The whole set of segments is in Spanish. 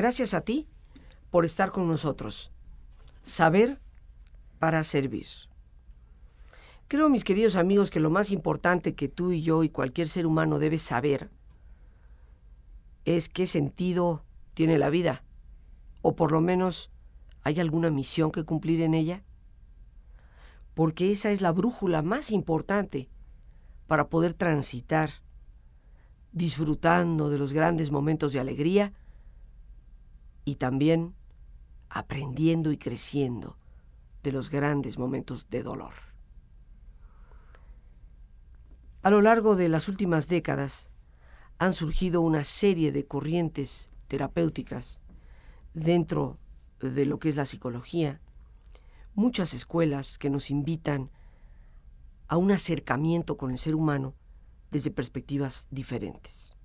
Gracias a ti por estar con nosotros. Saber para servir. Creo, mis queridos amigos, que lo más importante que tú y yo y cualquier ser humano debe saber es qué sentido tiene la vida, o por lo menos hay alguna misión que cumplir en ella, porque esa es la brújula más importante para poder transitar, disfrutando de los grandes momentos de alegría y también aprendiendo y creciendo de los grandes momentos de dolor. A lo largo de las últimas décadas han surgido una serie de corrientes terapéuticas dentro de lo que es la psicología, muchas escuelas que nos invitan a un acercamiento con el ser humano desde perspectivas diferentes.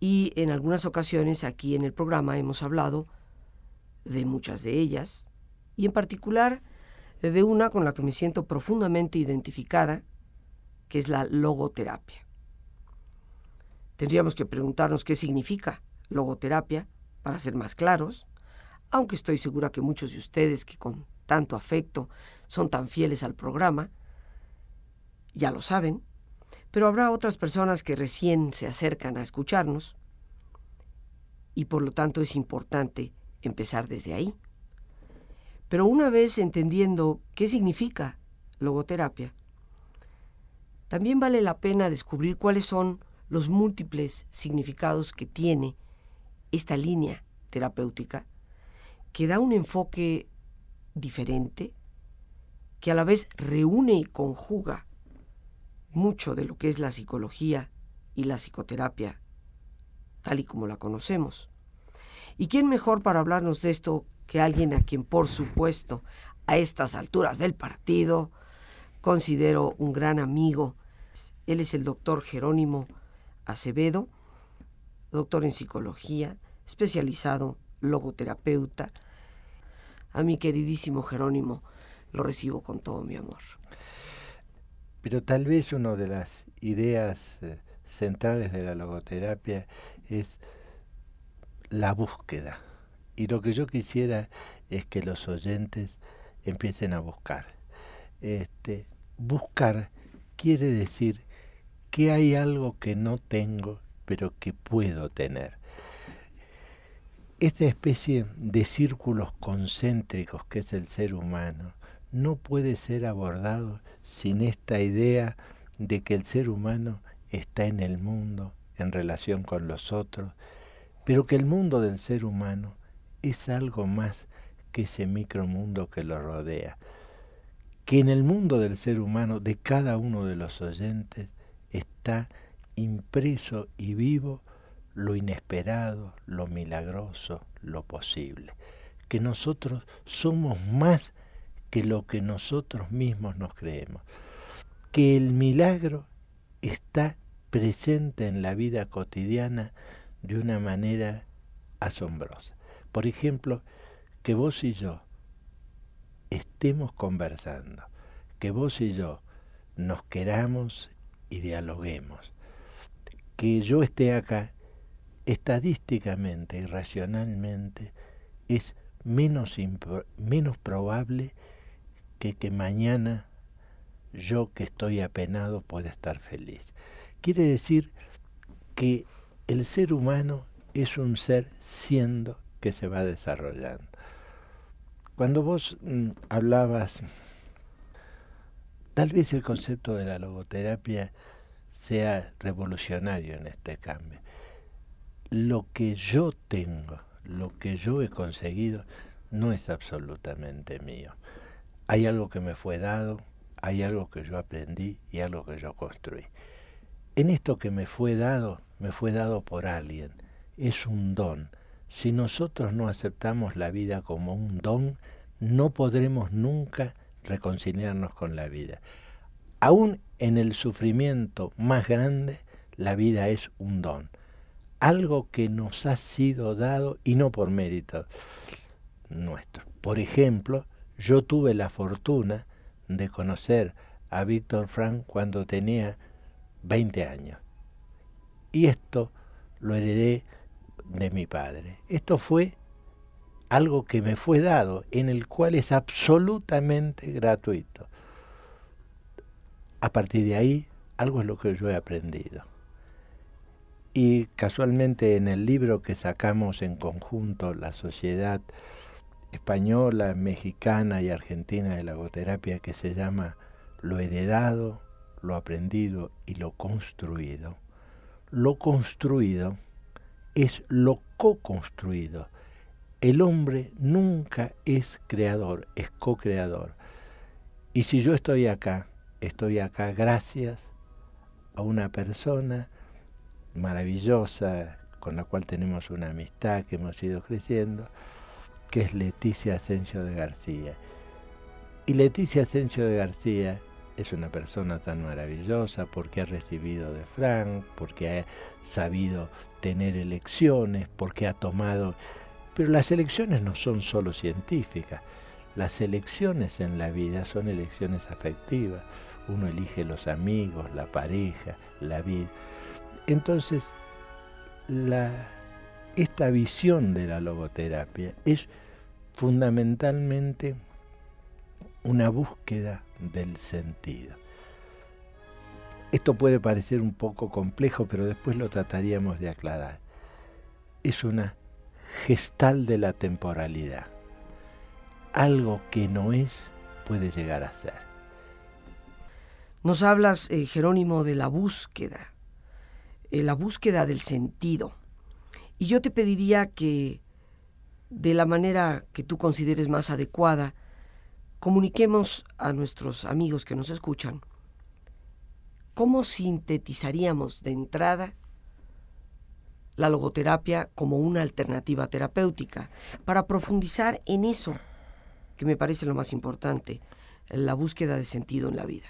Y en algunas ocasiones aquí en el programa hemos hablado de muchas de ellas, y en particular de una con la que me siento profundamente identificada, que es la logoterapia. Tendríamos que preguntarnos qué significa logoterapia para ser más claros, aunque estoy segura que muchos de ustedes que con tanto afecto son tan fieles al programa, ya lo saben, pero habrá otras personas que recién se acercan a escucharnos y por lo tanto es importante empezar desde ahí. Pero una vez entendiendo qué significa logoterapia, también vale la pena descubrir cuáles son los múltiples significados que tiene esta línea terapéutica, que da un enfoque diferente, que a la vez reúne y conjuga mucho de lo que es la psicología y la psicoterapia, tal y como la conocemos. ¿Y quién mejor para hablarnos de esto que alguien a quien, por supuesto, a estas alturas del partido, considero un gran amigo? Él es el doctor Jerónimo Acevedo, doctor en psicología, especializado logoterapeuta. A mi queridísimo Jerónimo lo recibo con todo mi amor. Pero tal vez una de las ideas eh, centrales de la logoterapia es la búsqueda. Y lo que yo quisiera es que los oyentes empiecen a buscar. Este, buscar quiere decir que hay algo que no tengo, pero que puedo tener. Esta especie de círculos concéntricos que es el ser humano no puede ser abordado sin esta idea de que el ser humano está en el mundo en relación con los otros, pero que el mundo del ser humano es algo más que ese micromundo que lo rodea, que en el mundo del ser humano de cada uno de los oyentes está impreso y vivo lo inesperado, lo milagroso, lo posible, que nosotros somos más que lo que nosotros mismos nos creemos, que el milagro está presente en la vida cotidiana de una manera asombrosa. Por ejemplo, que vos y yo estemos conversando, que vos y yo nos queramos y dialoguemos, que yo esté acá, estadísticamente y racionalmente es menos, menos probable que que mañana yo que estoy apenado pueda estar feliz. Quiere decir que el ser humano es un ser siendo que se va desarrollando. Cuando vos mm, hablabas, tal vez el concepto de la logoterapia sea revolucionario en este cambio. Lo que yo tengo, lo que yo he conseguido, no es absolutamente mío. Hay algo que me fue dado, hay algo que yo aprendí y algo que yo construí. En esto que me fue dado, me fue dado por alguien. Es un don. Si nosotros no aceptamos la vida como un don, no podremos nunca reconciliarnos con la vida. Aún en el sufrimiento más grande, la vida es un don. Algo que nos ha sido dado y no por mérito nuestro. Por ejemplo, yo tuve la fortuna de conocer a Víctor Frank cuando tenía 20 años. Y esto lo heredé de mi padre. Esto fue algo que me fue dado, en el cual es absolutamente gratuito. A partir de ahí, algo es lo que yo he aprendido. Y casualmente en el libro que sacamos en conjunto, La Sociedad Española, Mexicana y Argentina de la Logoterapia, que se llama Lo heredado, lo aprendido y lo construido, lo construido es lo co-construido. El hombre nunca es creador, es co-creador. Y si yo estoy acá, estoy acá gracias a una persona maravillosa con la cual tenemos una amistad que hemos ido creciendo, que es Leticia Asensio de García. Y Leticia Asensio de García es una persona tan maravillosa porque ha recibido de Frank, porque ha sabido tener elecciones, porque ha tomado... Pero las elecciones no son solo científicas, las elecciones en la vida son elecciones afectivas. Uno elige los amigos, la pareja, la vida. Entonces, la, esta visión de la logoterapia es fundamentalmente una búsqueda del sentido. Esto puede parecer un poco complejo, pero después lo trataríamos de aclarar. Es una gestal de la temporalidad. Algo que no es puede llegar a ser. Nos hablas, eh, Jerónimo, de la búsqueda, eh, la búsqueda del sentido. Y yo te pediría que, de la manera que tú consideres más adecuada, comuniquemos a nuestros amigos que nos escuchan cómo sintetizaríamos de entrada la logoterapia como una alternativa terapéutica para profundizar en eso que me parece lo más importante, la búsqueda de sentido en la vida.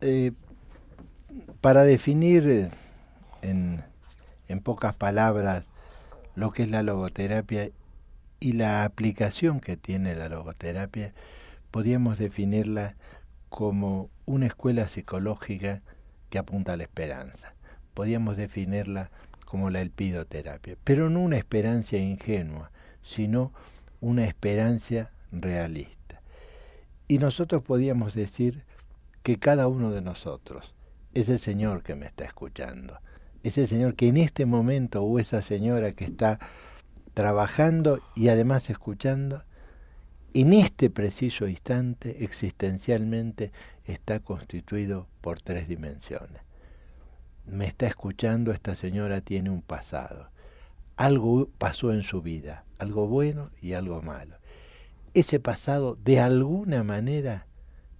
Eh, para definir eh, en, en pocas palabras lo que es la logoterapia y la aplicación que tiene la logoterapia, podríamos definirla como una escuela psicológica que apunta a la esperanza. Podríamos definirla como la elpidoterapia, pero no una esperanza ingenua, sino una esperanza realista. Y nosotros podríamos decir que cada uno de nosotros es el Señor que me está escuchando, es el Señor que en este momento o esa señora que está trabajando y además escuchando, en este preciso instante existencialmente está constituido por tres dimensiones. Me está escuchando, esta señora tiene un pasado. Algo pasó en su vida, algo bueno y algo malo. Ese pasado de alguna manera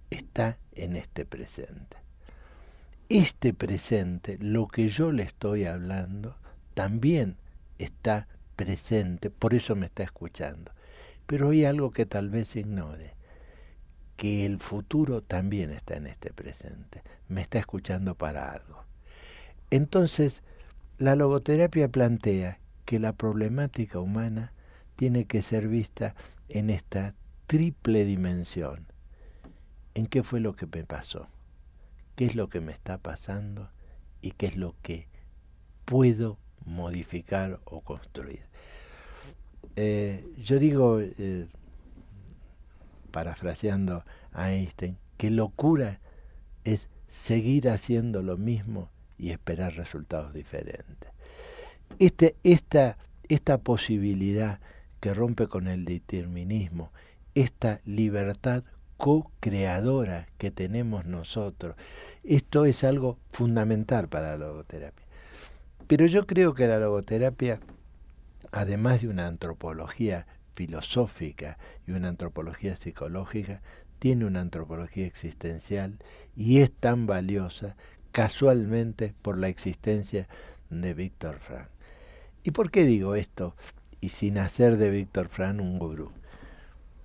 está en este presente. Este presente, lo que yo le estoy hablando, también está presente, por eso me está escuchando. Pero hay algo que tal vez ignore, que el futuro también está en este presente, me está escuchando para algo. Entonces, la logoterapia plantea que la problemática humana tiene que ser vista en esta triple dimensión. ¿En qué fue lo que me pasó? ¿Qué es lo que me está pasando? ¿Y qué es lo que puedo modificar o construir. Eh, yo digo, eh, parafraseando a Einstein, que locura es seguir haciendo lo mismo y esperar resultados diferentes. Este, esta, esta posibilidad que rompe con el determinismo, esta libertad co-creadora que tenemos nosotros, esto es algo fundamental para la logoterapia. Pero yo creo que la logoterapia, además de una antropología filosófica y una antropología psicológica, tiene una antropología existencial y es tan valiosa casualmente por la existencia de Víctor Frank. ¿Y por qué digo esto? Y sin hacer de Víctor Frank un gurú.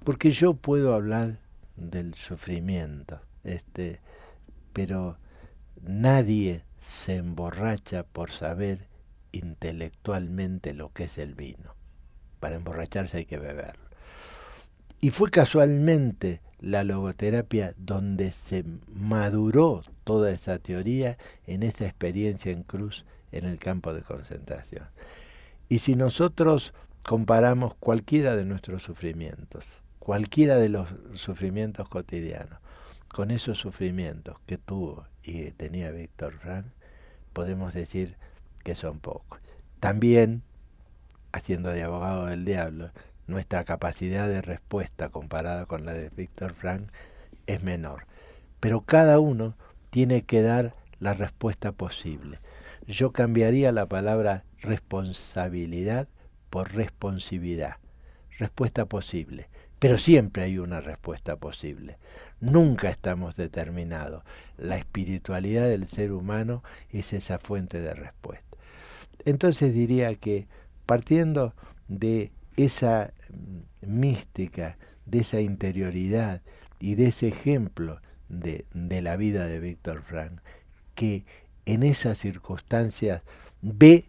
Porque yo puedo hablar del sufrimiento, este, pero nadie se emborracha por saber intelectualmente lo que es el vino. Para emborracharse hay que beberlo. Y fue casualmente la logoterapia donde se maduró toda esa teoría en esa experiencia en cruz en el campo de concentración. Y si nosotros comparamos cualquiera de nuestros sufrimientos, cualquiera de los sufrimientos cotidianos, con esos sufrimientos que tuvo y tenía Víctor Frank, podemos decir que son pocos. También, haciendo de abogado del diablo, nuestra capacidad de respuesta comparada con la de Víctor Frank es menor. Pero cada uno tiene que dar la respuesta posible. Yo cambiaría la palabra responsabilidad por responsividad. Respuesta posible. Pero siempre hay una respuesta posible. Nunca estamos determinados. La espiritualidad del ser humano es esa fuente de respuesta. Entonces diría que partiendo de esa mística, de esa interioridad y de ese ejemplo de, de la vida de Víctor Frank, que en esas circunstancias ve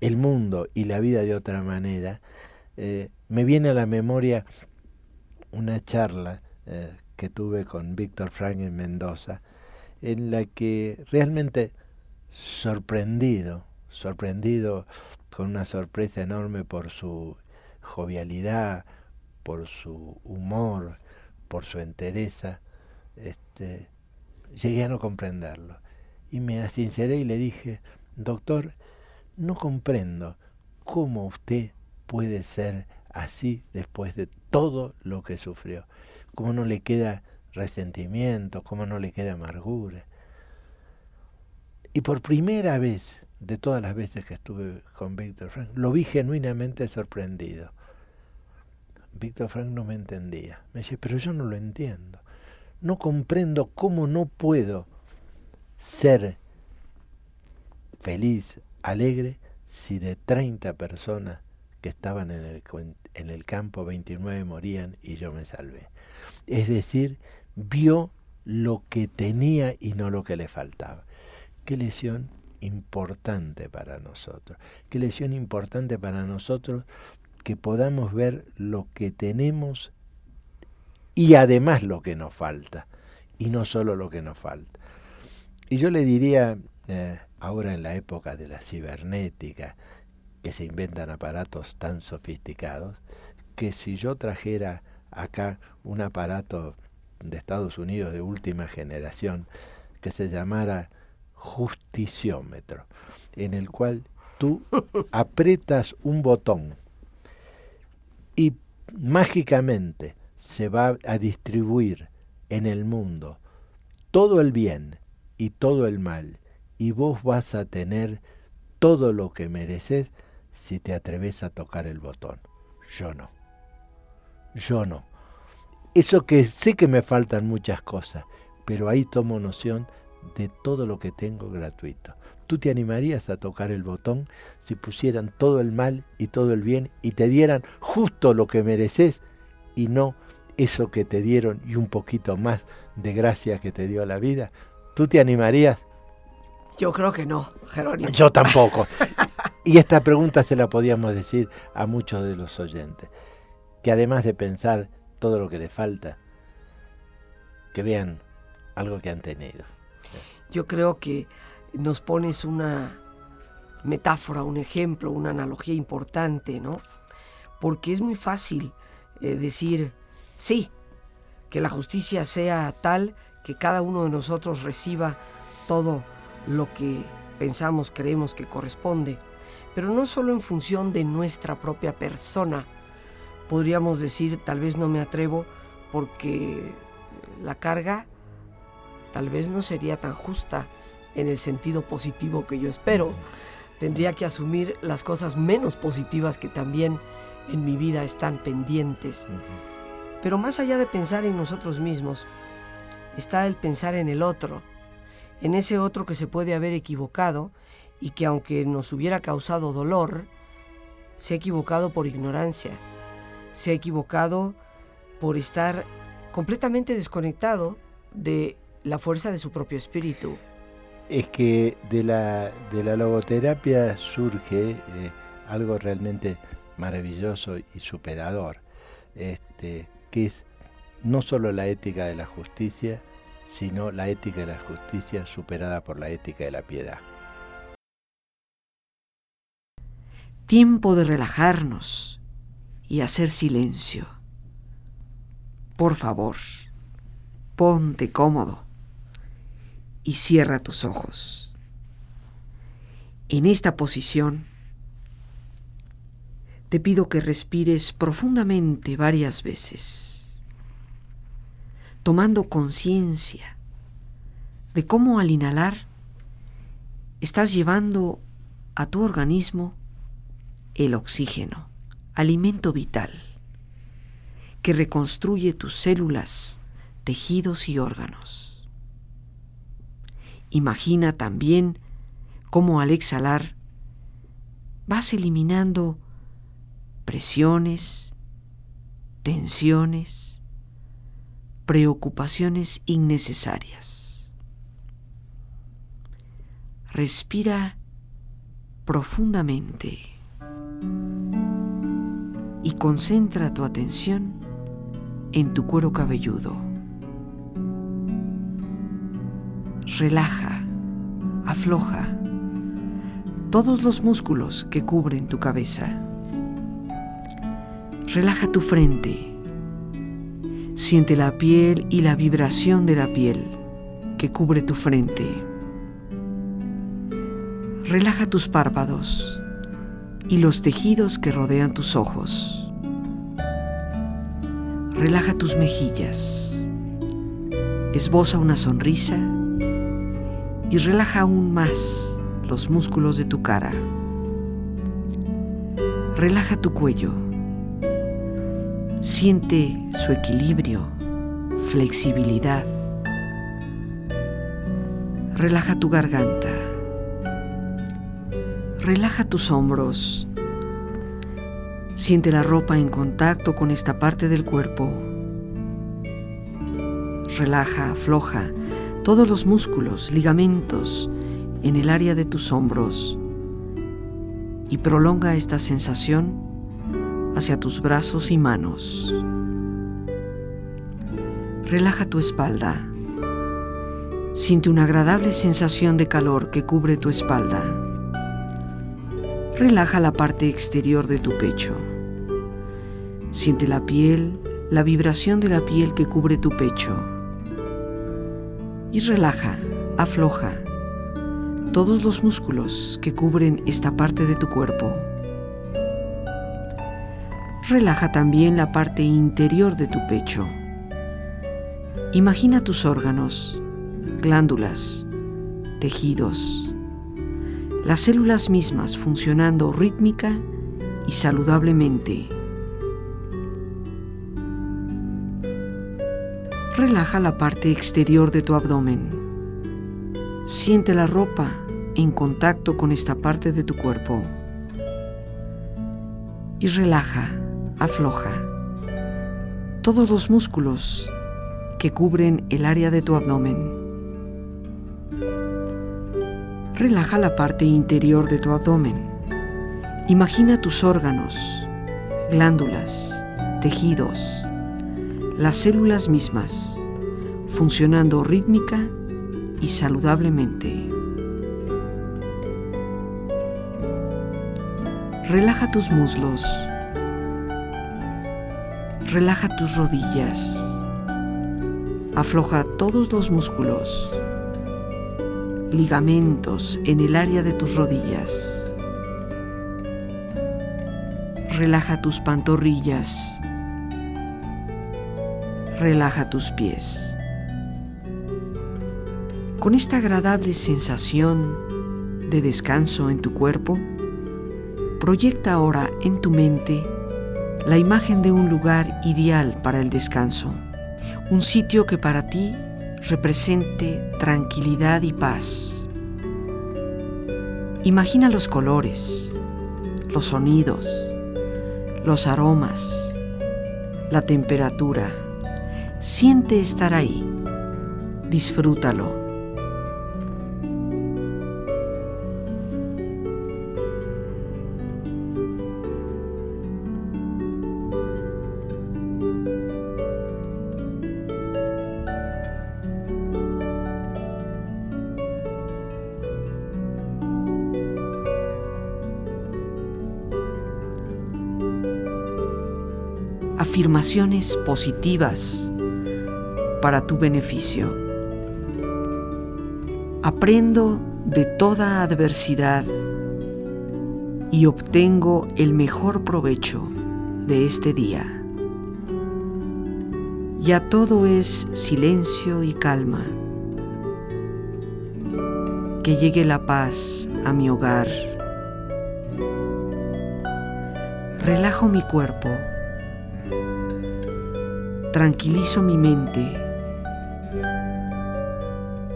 el mundo y la vida de otra manera, eh, me viene a la memoria una charla eh, que tuve con Víctor Frank en Mendoza, en la que realmente sorprendido, sorprendido con una sorpresa enorme por su jovialidad, por su humor, por su entereza, este, llegué a no comprenderlo. Y me asinceré y le dije, doctor, no comprendo cómo usted puede ser así después de todo lo que sufrió. Cómo no le queda resentimiento, cómo no le queda amargura. Y por primera vez de todas las veces que estuve con Víctor Frank, lo vi genuinamente sorprendido. Víctor Frank no me entendía. Me dice, pero yo no lo entiendo. No comprendo cómo no puedo ser feliz, alegre si de 30 personas que estaban en el, en el campo, 29 morían y yo me salvé. Es decir, vio lo que tenía y no lo que le faltaba. Qué lesión importante para nosotros. Qué lesión importante para nosotros que podamos ver lo que tenemos y además lo que nos falta, y no solo lo que nos falta. Y yo le diría eh, ahora en la época de la cibernética, que se inventan aparatos tan sofisticados, que si yo trajera acá un aparato de Estados Unidos de última generación que se llamara justiciómetro, en el cual tú apretas un botón y mágicamente se va a distribuir en el mundo todo el bien y todo el mal y vos vas a tener todo lo que mereces si te atreves a tocar el botón. Yo no. Yo no. Eso que sé que me faltan muchas cosas, pero ahí tomo noción de todo lo que tengo gratuito. ¿Tú te animarías a tocar el botón si pusieran todo el mal y todo el bien y te dieran justo lo que mereces y no eso que te dieron y un poquito más de gracia que te dio la vida? ¿Tú te animarías? Yo creo que no, Jerónimo. Yo tampoco. y esta pregunta se la podíamos decir a muchos de los oyentes, que además de pensar todo lo que le falta, que vean algo que han tenido. Yo creo que nos pones una metáfora, un ejemplo, una analogía importante, ¿no? Porque es muy fácil eh, decir, sí, que la justicia sea tal que cada uno de nosotros reciba todo lo que pensamos, creemos que corresponde, pero no solo en función de nuestra propia persona. Podríamos decir, tal vez no me atrevo porque la carga tal vez no sería tan justa en el sentido positivo que yo espero. Tendría que asumir las cosas menos positivas que también en mi vida están pendientes. Pero más allá de pensar en nosotros mismos, está el pensar en el otro en ese otro que se puede haber equivocado y que aunque nos hubiera causado dolor, se ha equivocado por ignorancia, se ha equivocado por estar completamente desconectado de la fuerza de su propio espíritu. Es que de la, de la logoterapia surge eh, algo realmente maravilloso y superador, este, que es no solo la ética de la justicia, sino la ética de la justicia superada por la ética de la piedad. tiempo de relajarnos y hacer silencio. Por favor, ponte cómodo y cierra tus ojos. En esta posición, te pido que respires profundamente varias veces, tomando conciencia de cómo al inhalar estás llevando a tu organismo el oxígeno, alimento vital, que reconstruye tus células, tejidos y órganos. Imagina también cómo al exhalar vas eliminando presiones, tensiones, preocupaciones innecesarias. Respira profundamente y concentra tu atención en tu cuero cabelludo. Relaja, afloja todos los músculos que cubren tu cabeza. Relaja tu frente. Siente la piel y la vibración de la piel que cubre tu frente. Relaja tus párpados y los tejidos que rodean tus ojos. Relaja tus mejillas. Esboza una sonrisa y relaja aún más los músculos de tu cara. Relaja tu cuello. Siente su equilibrio, flexibilidad. Relaja tu garganta. Relaja tus hombros. Siente la ropa en contacto con esta parte del cuerpo. Relaja, afloja todos los músculos, ligamentos en el área de tus hombros y prolonga esta sensación hacia tus brazos y manos. Relaja tu espalda. Siente una agradable sensación de calor que cubre tu espalda. Relaja la parte exterior de tu pecho. Siente la piel, la vibración de la piel que cubre tu pecho. Y relaja, afloja todos los músculos que cubren esta parte de tu cuerpo. Relaja también la parte interior de tu pecho. Imagina tus órganos, glándulas, tejidos, las células mismas funcionando rítmica y saludablemente. Relaja la parte exterior de tu abdomen. Siente la ropa en contacto con esta parte de tu cuerpo. Y relaja, afloja todos los músculos que cubren el área de tu abdomen. Relaja la parte interior de tu abdomen. Imagina tus órganos, glándulas, tejidos, las células mismas, funcionando rítmica y saludablemente. Relaja tus muslos. Relaja tus rodillas. Afloja todos los músculos, ligamentos en el área de tus rodillas. Relaja tus pantorrillas. Relaja tus pies. Con esta agradable sensación de descanso en tu cuerpo, Proyecta ahora en tu mente la imagen de un lugar ideal para el descanso, un sitio que para ti represente tranquilidad y paz. Imagina los colores, los sonidos, los aromas, la temperatura. Siente estar ahí. Disfrútalo. Afirmaciones positivas para tu beneficio. Aprendo de toda adversidad y obtengo el mejor provecho de este día. Ya todo es silencio y calma. Que llegue la paz a mi hogar. Relajo mi cuerpo. Tranquilizo mi mente.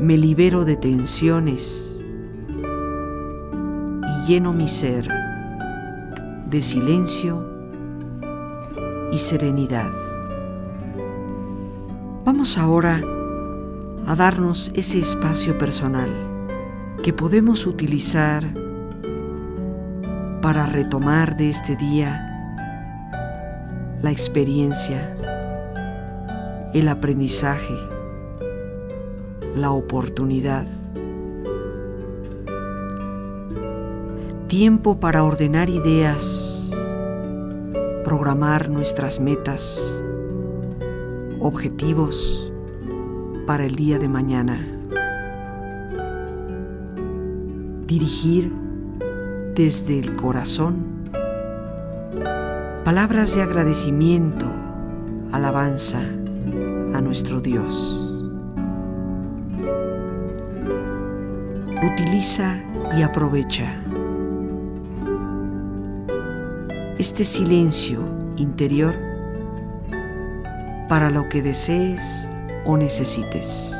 Me libero de tensiones y lleno mi ser de silencio y serenidad. Vamos ahora a darnos ese espacio personal que podemos utilizar para retomar de este día la experiencia, el aprendizaje, la oportunidad. Tiempo para ordenar ideas, programar nuestras metas, objetivos para el día de mañana. Dirigir desde el corazón palabras de agradecimiento, alabanza a nuestro Dios. Utiliza y aprovecha este silencio interior para lo que desees o necesites.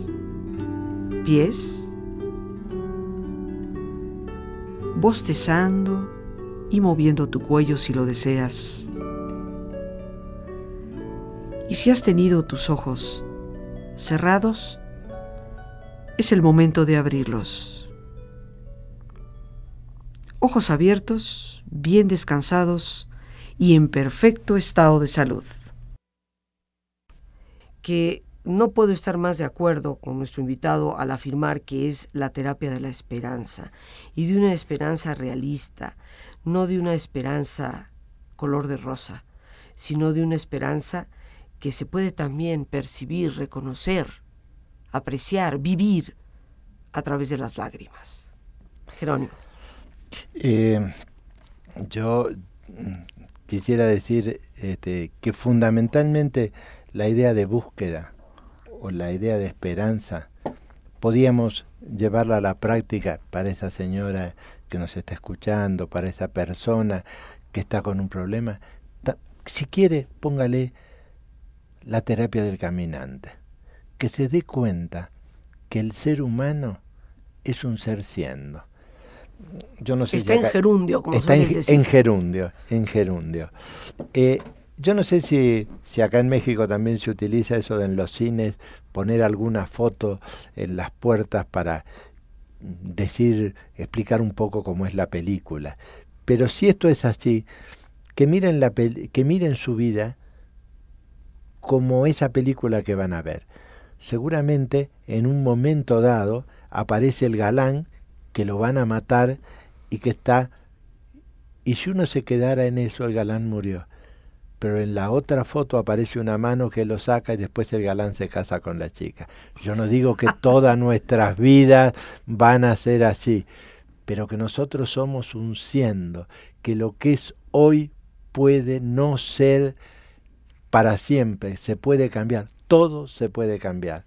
pies, bostezando y moviendo tu cuello si lo deseas. Y si has tenido tus ojos cerrados, es el momento de abrirlos. Ojos abiertos, bien descansados y en perfecto estado de salud. Que no puedo estar más de acuerdo con nuestro invitado al afirmar que es la terapia de la esperanza y de una esperanza realista, no de una esperanza color de rosa, sino de una esperanza que se puede también percibir, reconocer, apreciar, vivir a través de las lágrimas. Jerónimo. Eh, yo quisiera decir este, que fundamentalmente la idea de búsqueda o la idea de esperanza, podíamos llevarla a la práctica para esa señora que nos está escuchando, para esa persona que está con un problema. Si quiere, póngale la terapia del caminante, que se dé cuenta que el ser humano es un ser siendo. Yo no sé está en gerundio, como está en, en, gerundio, en gerundio. Eh, Yo no sé si, si acá en México también se utiliza eso de en los cines, poner alguna foto en las puertas para decir, explicar un poco cómo es la película. Pero si esto es así, que miren, la que miren su vida como esa película que van a ver. Seguramente en un momento dado aparece el galán que lo van a matar y que está... Y si uno se quedara en eso, el galán murió. Pero en la otra foto aparece una mano que lo saca y después el galán se casa con la chica. Yo no digo que todas nuestras vidas van a ser así, pero que nosotros somos un siendo, que lo que es hoy puede no ser para siempre, se puede cambiar, todo se puede cambiar,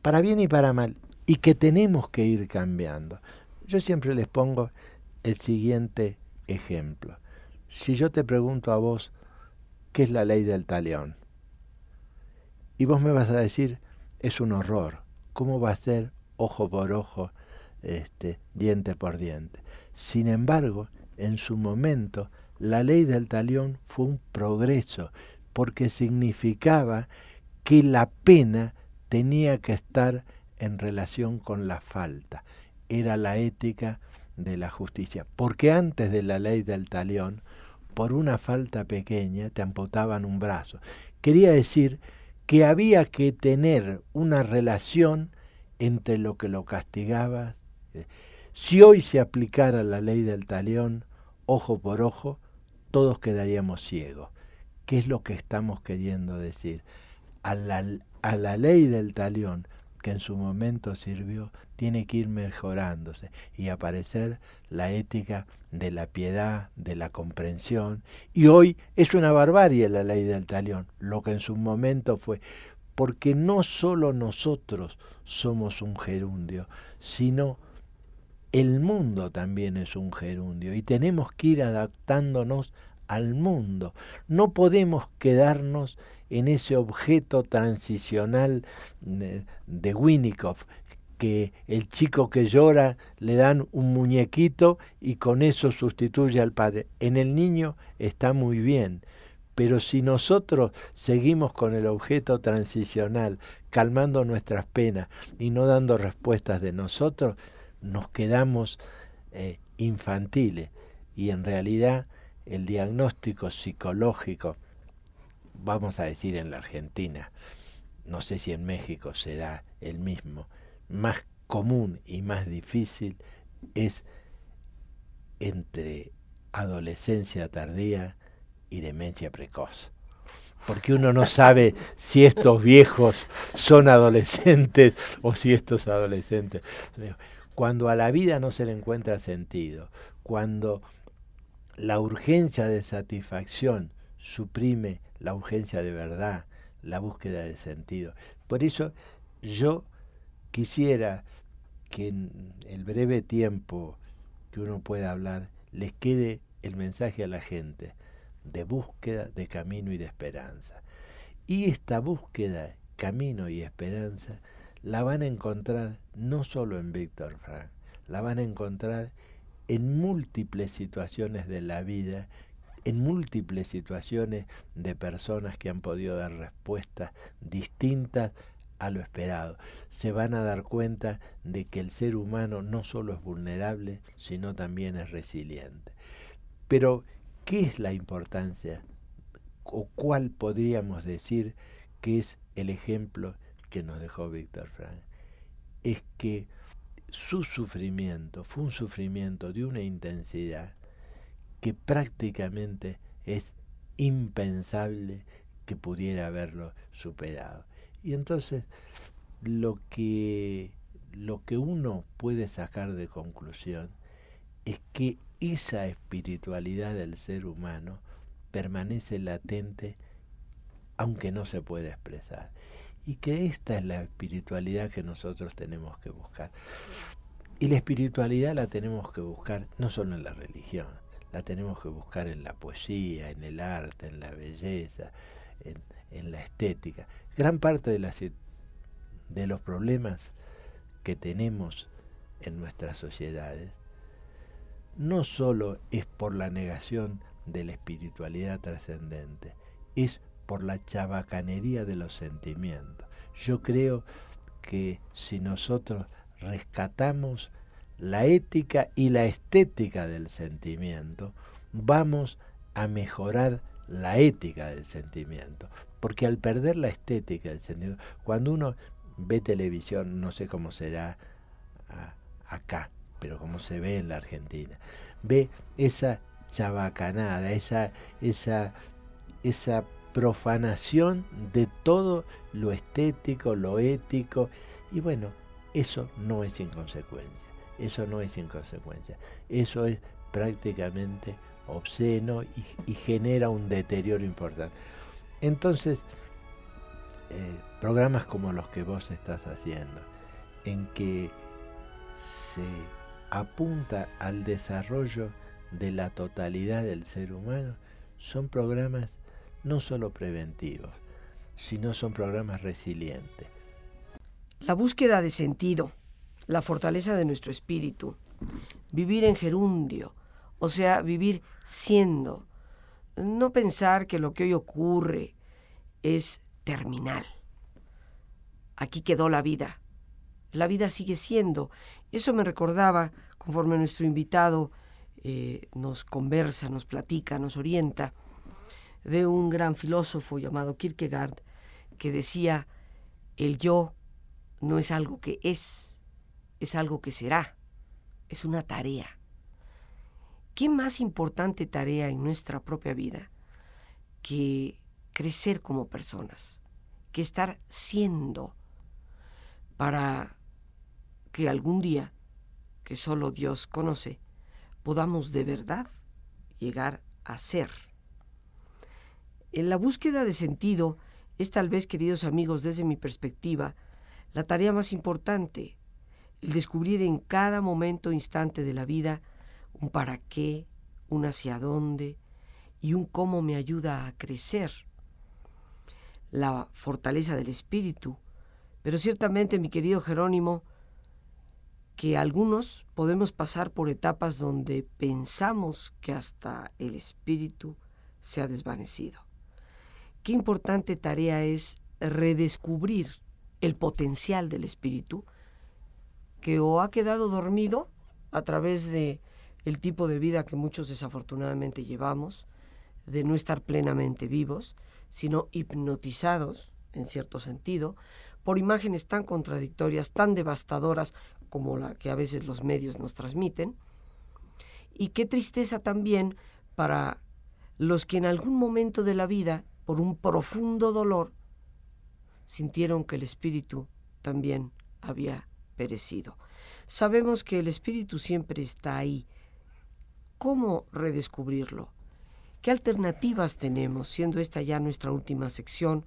para bien y para mal, y que tenemos que ir cambiando. Yo siempre les pongo el siguiente ejemplo. Si yo te pregunto a vos, ¿qué es la ley del talión? Y vos me vas a decir, es un horror. ¿Cómo va a ser ojo por ojo, este, diente por diente? Sin embargo, en su momento, la ley del talión fue un progreso, porque significaba que la pena tenía que estar en relación con la falta. Era la ética de la justicia. Porque antes de la ley del talión, por una falta pequeña te amputaban un brazo. Quería decir que había que tener una relación entre lo que lo castigaba. Si hoy se aplicara la ley del talión, ojo por ojo, todos quedaríamos ciegos. ¿Qué es lo que estamos queriendo decir? A la, a la ley del talión que en su momento sirvió, tiene que ir mejorándose y aparecer la ética de la piedad, de la comprensión. Y hoy es una barbarie la ley del talión, lo que en su momento fue, porque no solo nosotros somos un gerundio, sino el mundo también es un gerundio y tenemos que ir adaptándonos al mundo. No podemos quedarnos en ese objeto transicional de, de Winnicott, que el chico que llora le dan un muñequito y con eso sustituye al padre. En el niño está muy bien, pero si nosotros seguimos con el objeto transicional, calmando nuestras penas y no dando respuestas de nosotros, nos quedamos eh, infantiles y en realidad el diagnóstico psicológico vamos a decir en la Argentina, no sé si en México será el mismo, más común y más difícil es entre adolescencia tardía y demencia precoz. Porque uno no sabe si estos viejos son adolescentes o si estos adolescentes. Cuando a la vida no se le encuentra sentido, cuando la urgencia de satisfacción suprime la urgencia de verdad, la búsqueda de sentido. Por eso yo quisiera que en el breve tiempo que uno pueda hablar les quede el mensaje a la gente de búsqueda, de camino y de esperanza. Y esta búsqueda, camino y esperanza la van a encontrar no solo en Víctor Frank, la van a encontrar en múltiples situaciones de la vida en múltiples situaciones de personas que han podido dar respuestas distintas a lo esperado. Se van a dar cuenta de que el ser humano no solo es vulnerable, sino también es resiliente. Pero, ¿qué es la importancia o cuál podríamos decir que es el ejemplo que nos dejó Víctor Frank? Es que su sufrimiento fue un sufrimiento de una intensidad que prácticamente es impensable que pudiera haberlo superado. Y entonces lo que, lo que uno puede sacar de conclusión es que esa espiritualidad del ser humano permanece latente aunque no se pueda expresar. Y que esta es la espiritualidad que nosotros tenemos que buscar. Y la espiritualidad la tenemos que buscar no solo en la religión, la tenemos que buscar en la poesía, en el arte, en la belleza, en, la estética. Gran parte de, las, de los problemas que tenemos en nuestras sociedades no solo es por la negación de la espiritualidad trascendente, es por la chabacanería de los sentimientos. Yo creo que si nosotros rescatamos la ética y la estética del sentimiento, vamos a mejorar la ética del sentimiento. Porque al perder la estética del sentimiento, cuando uno ve televisión, no sé cómo será acá, pero como se ve en la Argentina, ve esa chabacanada, esa, esa, esa profanación de todo lo estético, lo ético, y bueno, eso no es inconsecuencia, eso no es inconsecuencia, eso es prácticamente obsceno y, genera un deterioro importante. Entonces, eh, programas como los que vos estás haciendo, en que se apunta al desarrollo de la totalidad del ser humano, son programas no solo preventivos, sino son programas resilientes. La búsqueda de sentido, la fortaleza de nuestro espíritu, vivir en gerundio, o sea, vivir siendo, no pensar que lo que hoy ocurre es terminal. Aquí quedó la vida. La vida sigue siendo. Eso me recordaba conforme nuestro invitado eh, nos conversa, nos platica, nos orienta, de un gran filósofo llamado Kierkegaard que decía, el yo no es algo que es, es algo que será, es una tarea. ¿Qué más importante tarea en nuestra propia vida que crecer como personas, que estar siendo para que algún día, que solo Dios conoce, podamos de verdad llegar a ser? En la búsqueda de sentido es tal vez, queridos amigos, desde mi perspectiva, la tarea más importante, el descubrir en cada momento instante de la vida un para qué, un hacia dónde y un cómo me ayuda a crecer. La fortaleza del espíritu. Pero ciertamente, mi querido Jerónimo, que algunos podemos pasar por etapas donde pensamos que hasta el espíritu se ha desvanecido. Qué importante tarea es redescubrir el potencial del espíritu que o ha quedado dormido a través de el tipo de vida que muchos desafortunadamente llevamos, de no estar plenamente vivos, sino hipnotizados, en cierto sentido, por imágenes tan contradictorias, tan devastadoras como la que a veces los medios nos transmiten. Y qué tristeza también para los que en algún momento de la vida, por un profundo dolor, sintieron que el espíritu también había perecido. Sabemos que el espíritu siempre está ahí, ¿Cómo redescubrirlo? ¿Qué alternativas tenemos, siendo esta ya nuestra última sección,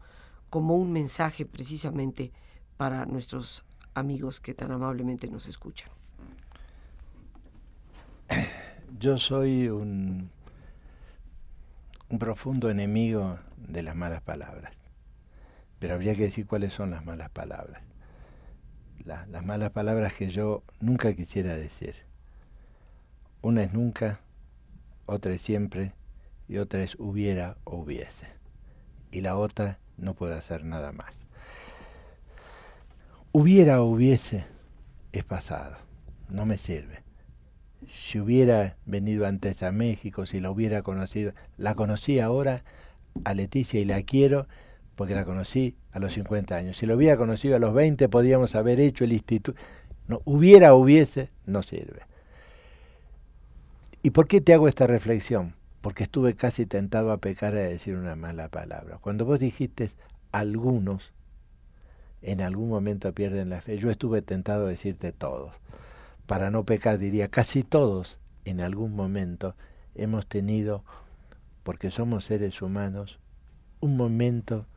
como un mensaje precisamente para nuestros amigos que tan amablemente nos escuchan? Yo soy un, un profundo enemigo de las malas palabras, pero habría que decir cuáles son las malas palabras. las malas palabras que yo nunca quisiera decir. Una es nunca, otra es siempre y otra es hubiera o hubiese. Y la otra no puede hacer nada más. Hubiera o hubiese es pasado, no me sirve. Si hubiera venido antes a México, si la hubiera conocido, la conocí ahora a Leticia y la quiero porque la conocí a los 50 años. Si la hubiera conocido a los 20 podríamos haber hecho el instituto. No, hubiera o hubiese no sirve. ¿Y por qué te hago esta reflexión? Porque estuve casi tentado a pecar a decir una mala palabra. Cuando vos dijiste algunos, en algún momento pierden la fe, yo estuve tentado a decirte todos. Para no pecar diría, casi todos en algún momento hemos tenido, porque somos seres humanos, un momento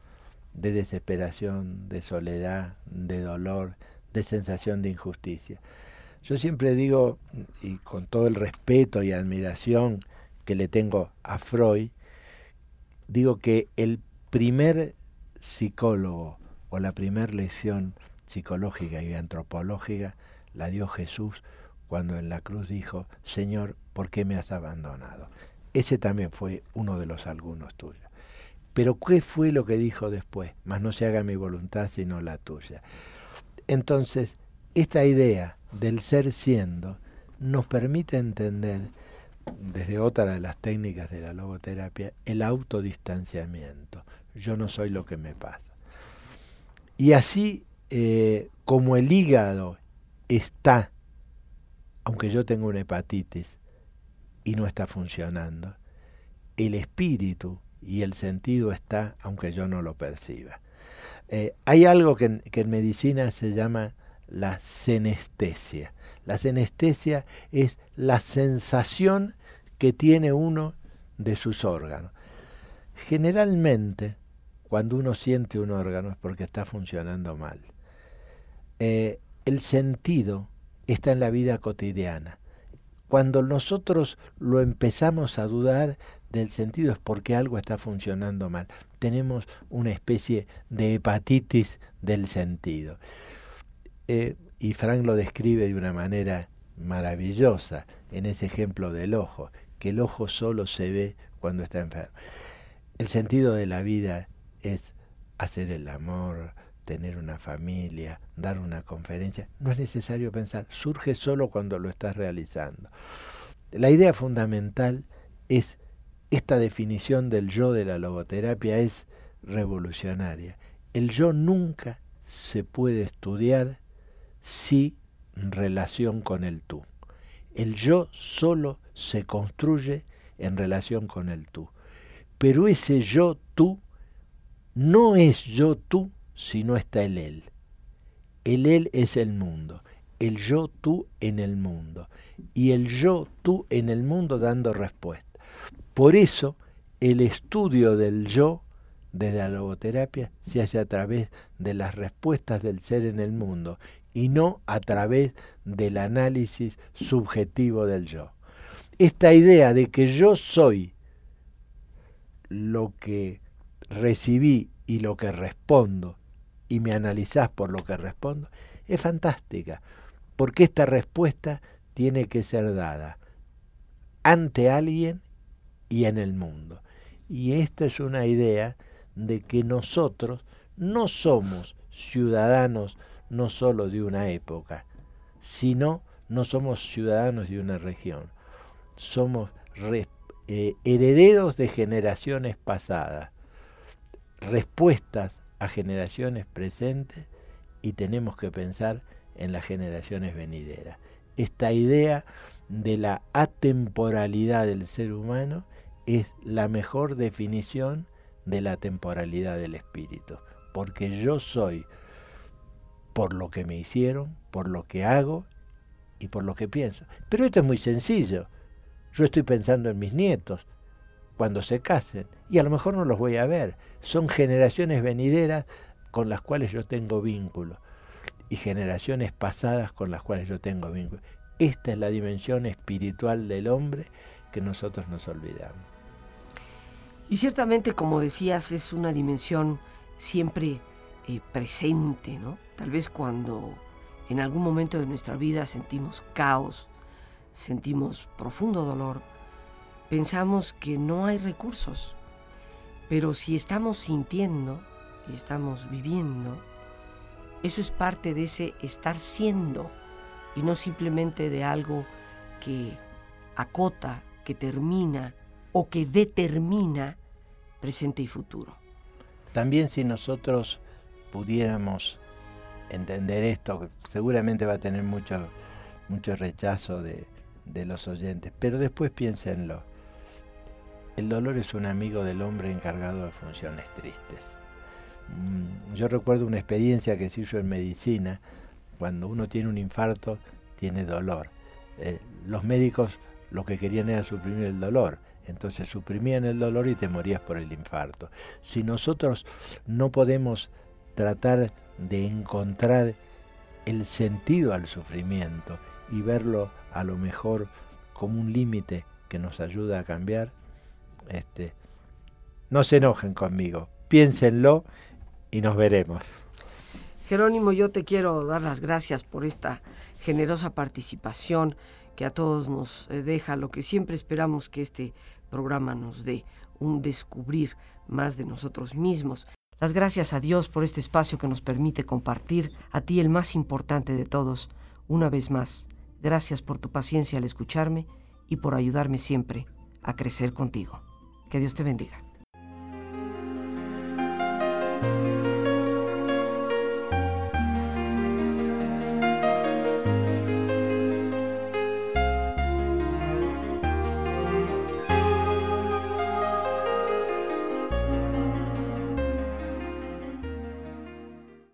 de desesperación, de soledad, de dolor, de sensación de injusticia. Yo siempre digo, y con todo el respeto y admiración que le tengo a Freud, digo que el primer psicólogo o la primera lección psicológica y antropológica la dio Jesús cuando en la cruz dijo, Señor, ¿por qué me has abandonado? Ese también fue uno de los algunos tuyos. Pero ¿qué fue lo que dijo después? Más no se haga mi voluntad sino la tuya. Entonces, esta idea del ser siendo nos permite entender, desde otra de las técnicas de la logoterapia, el autodistanciamiento. Yo no soy lo que me pasa. Y así eh, como el hígado está, aunque yo tengo una hepatitis y no está funcionando, el espíritu y el sentido está, aunque yo no lo perciba. Eh, hay algo que que en medicina se llama la senestesia. La senestesia es la sensación que tiene uno de sus órganos. Generalmente, cuando uno siente un órgano es porque está funcionando mal. Eh, el sentido está en la vida cotidiana. Cuando nosotros lo empezamos a dudar del sentido es porque algo está funcionando mal. Tenemos una especie de hepatitis del sentido. Eh, y Frank lo describe de una manera maravillosa en ese ejemplo del ojo, que el ojo solo se ve cuando está enfermo. El sentido de la vida es hacer el amor, tener una familia, dar una conferencia. No es necesario pensar, surge solo cuando lo estás realizando. La idea fundamental es esta definición del yo de la logoterapia es revolucionaria. El yo nunca se puede estudiar sí relación con el tú. El yo solo se construye en relación con el tú. Pero ese yo tú no es yo tú si no está el él. El él es el mundo, el yo tú en el mundo y el yo tú en el mundo dando respuesta. Por eso el estudio del yo desde la logoterapia se hace a través de las respuestas del ser en el mundo y no a través del análisis subjetivo del yo. Esta idea de que yo soy lo que recibí y lo que respondo, y me analizás por lo que respondo, es fantástica, porque esta respuesta tiene que ser dada ante alguien y en el mundo. Y esta es una idea de que nosotros no somos ciudadanos no solo de una época, sino no somos ciudadanos de una región, somos eh, herederos de generaciones pasadas, respuestas a generaciones presentes y tenemos que pensar en las generaciones venideras. Esta idea de la atemporalidad del ser humano es la mejor definición de la temporalidad del espíritu, porque yo soy por lo que me hicieron, por lo que hago y por lo que pienso. Pero esto es muy sencillo. Yo estoy pensando en mis nietos cuando se casen y a lo mejor no los voy a ver. Son generaciones venideras con las cuales yo tengo vínculo y generaciones pasadas con las cuales yo tengo vínculo. Esta es la dimensión espiritual del hombre que nosotros nos olvidamos. Y ciertamente, como decías, es una dimensión siempre eh, presente, ¿no? Tal vez cuando en algún momento de nuestra vida sentimos caos, sentimos profundo dolor, pensamos que no hay recursos. Pero si estamos sintiendo y estamos viviendo, eso es parte de ese estar siendo y no simplemente de algo que acota, que termina o que determina presente y futuro. También si nosotros pudiéramos entender esto, seguramente va a tener mucho, mucho rechazo de, de los oyentes, pero después piénsenlo. El dolor es un amigo del hombre encargado de funciones tristes. Mm, yo recuerdo una experiencia que se hizo en medicina. Cuando uno tiene un infarto, tiene dolor. Eh, los médicos lo que querían era suprimir el dolor. Entonces suprimían el dolor y te morías por el infarto. Si nosotros no podemos tratar de encontrar el sentido al sufrimiento y verlo a lo mejor como un límite que nos ayuda a cambiar, este, no se enojen conmigo, piénsenlo y nos veremos. Jerónimo, yo te quiero dar las gracias por esta generosa participación que a todos nos eh, deja lo que siempre esperamos que este programa nos dé, un descubrir más de nosotros mismos. Las gracias a Dios por este espacio que nos permite compartir, a ti el más importante de todos, una vez más. Gracias por tu paciencia al escucharme y por ayudarme siempre a crecer contigo. Que Dios te bendiga.